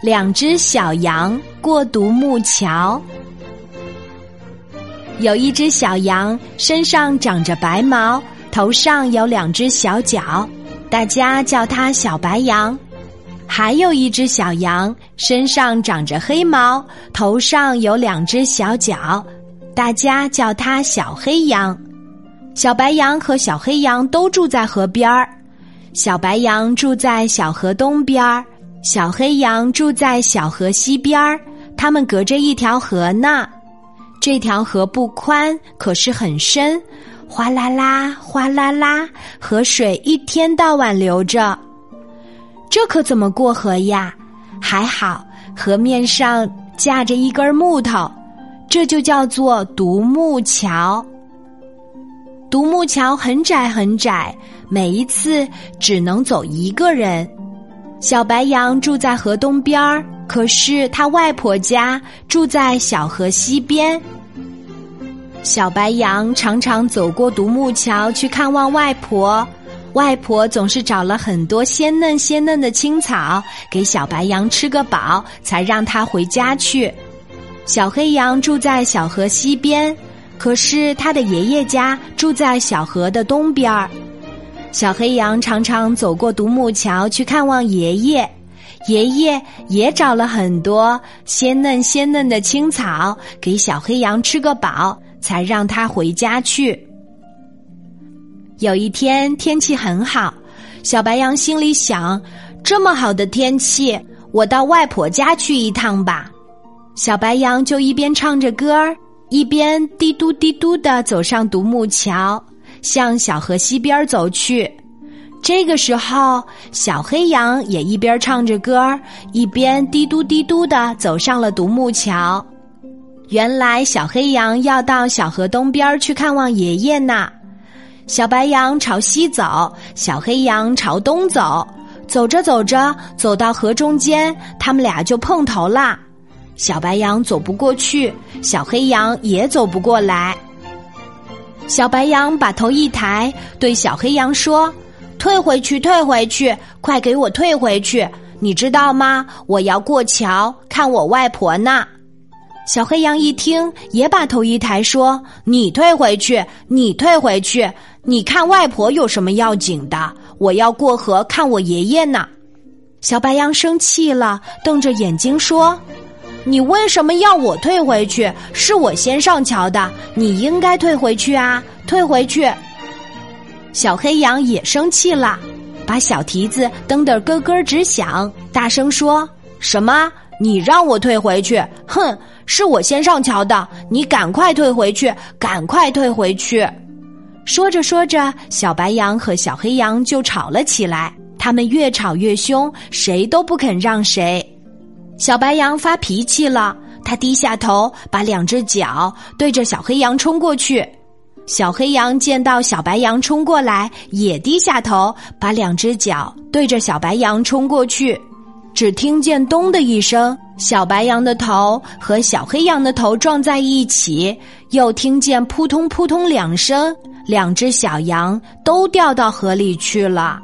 两只小羊过独木桥。有一只小羊身上长着白毛，头上有两只小角，大家叫它小白羊。还有一只小羊身上长着黑毛，头上有两只小角，大家叫它小黑羊。小白羊和小黑羊都住在河边儿，小白羊住在小河东边儿。小黑羊住在小河西边儿，它们隔着一条河呢。这条河不宽，可是很深，哗啦啦，哗啦啦，河水一天到晚流着。这可怎么过河呀？还好，河面上架着一根木头，这就叫做独木桥。独木桥很窄很窄，每一次只能走一个人。小白羊住在河东边儿，可是他外婆家住在小河西边。小白羊常常走过独木桥去看望外婆，外婆总是找了很多鲜嫩鲜嫩的青草给小白羊吃个饱，才让它回家去。小黑羊住在小河西边，可是他的爷爷家住在小河的东边儿。小黑羊常常走过独木桥去看望爷爷，爷爷也找了很多鲜嫩鲜嫩的青草给小黑羊吃个饱，才让它回家去。有一天天气很好，小白羊心里想：这么好的天气，我到外婆家去一趟吧。小白羊就一边唱着歌儿，一边滴嘟滴嘟的走上独木桥。向小河西边走去，这个时候，小黑羊也一边唱着歌一边滴嘟滴嘟的走上了独木桥。原来，小黑羊要到小河东边去看望爷爷呢。小白羊朝西走，小黑羊朝东走。走着走着，走到河中间，他们俩就碰头啦。小白羊走不过去，小黑羊也走不过来。小白羊把头一抬，对小黑羊说：“退回去，退回去，快给我退回去！你知道吗？我要过桥看我外婆呢。”小黑羊一听，也把头一抬，说：“你退回去，你退回去！你看外婆有什么要紧的？我要过河看我爷爷呢。”小白羊生气了，瞪着眼睛说。你为什么要我退回去？是我先上桥的，你应该退回去啊！退回去！小黑羊也生气了，把小蹄子蹬得咯咯直响，大声说：“什么？你让我退回去？哼！是我先上桥的，你赶快退回去！赶快退回去！”说着说着，小白羊和小黑羊就吵了起来，他们越吵越凶，谁都不肯让谁。小白羊发脾气了，他低下头，把两只脚对着小黑羊冲过去。小黑羊见到小白羊冲过来，也低下头，把两只脚对着小白羊冲过去。只听见“咚”的一声，小白羊的头和小黑羊的头撞在一起，又听见“扑通扑通”两声，两只小羊都掉到河里去了。